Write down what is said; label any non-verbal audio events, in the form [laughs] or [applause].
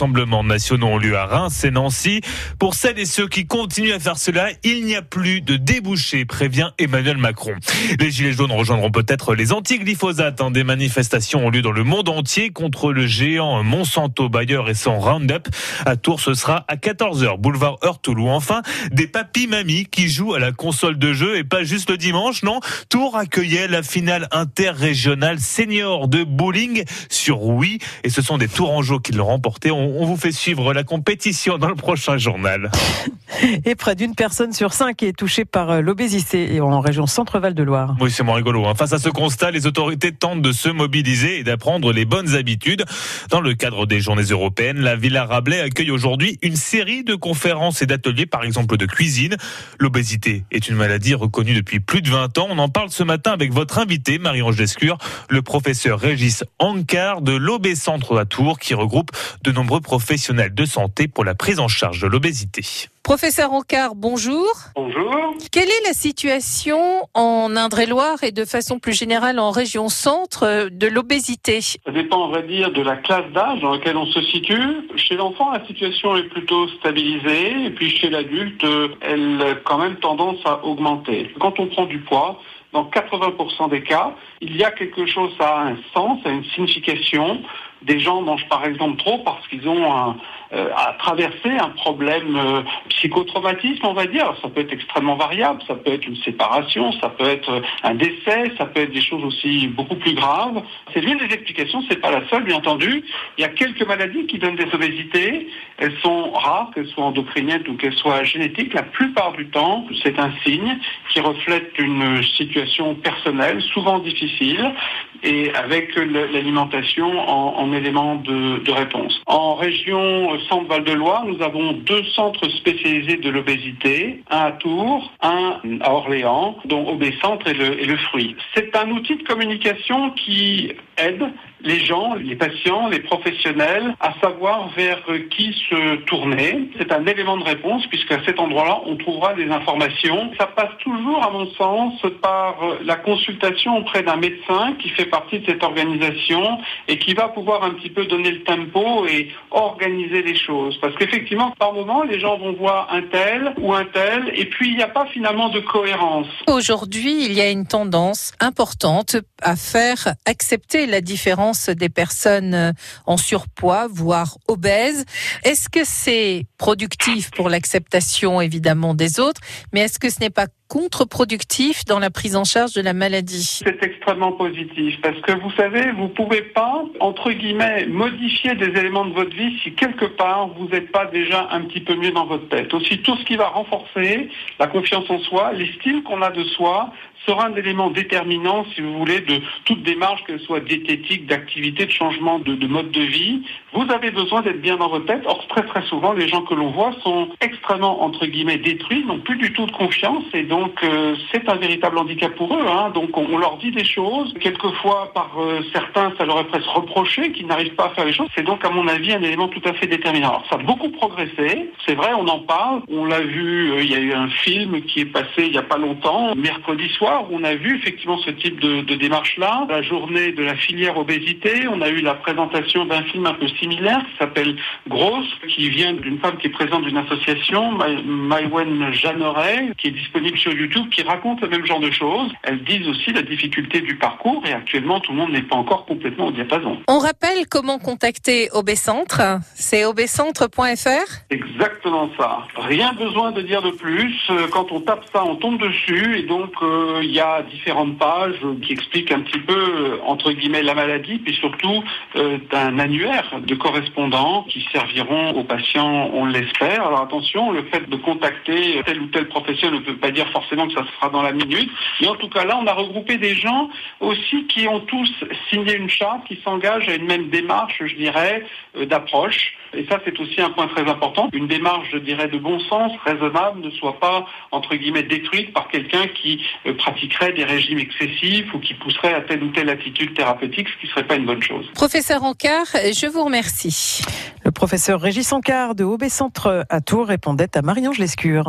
rassemblements nationaux ont lieu à Reims et Nancy. Pour celles et ceux qui continuent à faire cela, il n'y a plus de débouché, prévient Emmanuel Macron. Les Gilets jaunes rejoindront peut-être les anti-glyphosates. Hein. Des manifestations ont lieu dans le monde entier contre le géant Monsanto Bayer et son Roundup. À Tours, ce sera à 14h, boulevard Heurtoul. Enfin, des papis-mamies qui jouent à la console de jeu et pas juste le dimanche, non? Tours accueillait la finale interrégionale senior de bowling sur Wii et ce sont des Tourangeaux qui l'ont remporté. On vous fait suivre la compétition dans le prochain journal. [laughs] Et près d'une personne sur cinq est touchée par euh, l'obésité en région Centre-Val de Loire. Oui, c'est moins rigolo. Hein. Face à ce constat, les autorités tentent de se mobiliser et d'apprendre les bonnes habitudes. Dans le cadre des journées européennes, la Villa Rabelais accueille aujourd'hui une série de conférences et d'ateliers, par exemple de cuisine. L'obésité est une maladie reconnue depuis plus de 20 ans. On en parle ce matin avec votre invité, Marie-Ange Lescure, le professeur Régis Ancard de l'Obécentre à Tours, qui regroupe de nombreux professionnels de santé pour la prise en charge de l'obésité. Professeur Ancard, bonjour. Bonjour. Quelle est la situation en Indre-et-Loire et de façon plus générale en région centre euh, de l'obésité? Ça dépend, on va dire, de la classe d'âge dans laquelle on se situe. Chez l'enfant, la situation est plutôt stabilisée, et puis chez l'adulte, euh, elle a quand même tendance à augmenter. Quand on prend du poids, dans 80% des cas, il y a quelque chose, ça a un sens, a une signification. Des gens mangent par exemple trop parce qu'ils ont un, à traverser un problème euh, psychotraumatisme, on va dire. Ça peut être extrêmement variable, ça peut être une séparation, ça peut être un décès, ça peut être des choses aussi beaucoup plus graves. C'est l'une des explications, c'est pas la seule, bien entendu. Il y a quelques maladies qui donnent des obésités. Elles sont rares, qu'elles soient endocriniennes ou qu'elles soient génétiques. La plupart du temps, c'est un signe qui reflète une situation personnelle, souvent difficile, et avec l'alimentation en, en, élément de, de réponse. En région Centre-Val de Loire, nous avons deux centres spécialisés de l'obésité, un à Tours, un à Orléans, dont Obécentre et le, le fruit. C'est un outil de communication qui aide les gens, les patients, les professionnels à savoir vers qui se tourner. C'est un élément de réponse puisqu'à cet endroit-là, on trouvera des informations. Ça passe toujours, à mon sens, par la consultation auprès d'un médecin qui fait partie de cette organisation et qui va pouvoir un petit peu donner le tempo et organiser les choses. Parce qu'effectivement, par moment, les gens vont voir un tel ou un tel et puis il n'y a pas finalement de cohérence. Aujourd'hui, il y a une tendance importante à faire accepter la différence des personnes en surpoids, voire obèses. Est-ce que c'est productif pour l'acceptation évidemment des autres, mais est-ce que ce n'est pas contre-productif dans la prise en charge de la maladie C'est extrêmement positif parce que vous savez, vous pouvez pas, entre guillemets, modifier des éléments de votre vie si quelque part vous n'êtes pas déjà un petit peu mieux dans votre tête. Aussi, tout ce qui va renforcer la confiance en soi, l'estime qu'on a de soi, sera un élément déterminant, si vous voulez, de toute démarche, qu'elle soit diététique, d'activité, de changement de, mode de vie. Vous avez besoin d'être bien dans votre tête. Or, très très souvent, les gens que l'on voit sont extrêmement, entre guillemets, détruits, n'ont plus du tout de confiance, et donc euh, c'est un véritable handicap pour eux. Hein. Donc, on, leur dit des choses. Quelquefois, par euh, certains, ça leur est presque reproché qu'ils n'arrivent pas à faire les choses. C'est donc, à mon avis, un élément tout à fait déterminant. Alors, ça a beaucoup progressé. C'est vrai, on en parle. On l'a vu, euh, il y a eu un film qui est passé il n'y a pas longtemps, mercredi soir, où on a vu effectivement ce type de, de démarche-là. La journée de la filière obésité, on a eu la présentation d'un film un peu similaire qui s'appelle Grosse, qui vient d'une femme qui est présente d'une association, Maïwen Jeanneret, qui est disponible sur YouTube, qui raconte le même genre de choses. Elles disent aussi la difficulté du parcours et actuellement tout le monde n'est pas encore complètement au diapason. On rappelle comment contacter Obécentre, c'est obécentre.fr Exactement ça. Rien besoin de dire de plus. Quand on tape ça, on tombe dessus et donc euh, il y a différentes pages qui expliquent un petit peu, entre guillemets, la maladie, puis surtout euh, d'un annuaire de correspondants qui serviront aux patients, on l'espère. Alors attention, le fait de contacter tel ou tel professionnel ne peut pas dire forcément que ça se fera dans la minute, mais en tout cas là, on a regroupé des gens aussi qui ont tous signé une charte, qui s'engagent à une même démarche, je dirais, euh, d'approche. Et ça, c'est aussi un point très important. Une démarche, je dirais, de bon sens, raisonnable, ne soit pas, entre guillemets, détruite par quelqu'un qui euh, pratiquerait des régimes excessifs ou qui pousserait à telle ou telle attitude thérapeutique, ce qui ne serait pas une bonne chose. Professeur Ancard, je vous remercie. Le professeur Régis Ancard de Aubé Centre à Tours répondait à Marie-Ange Lescure.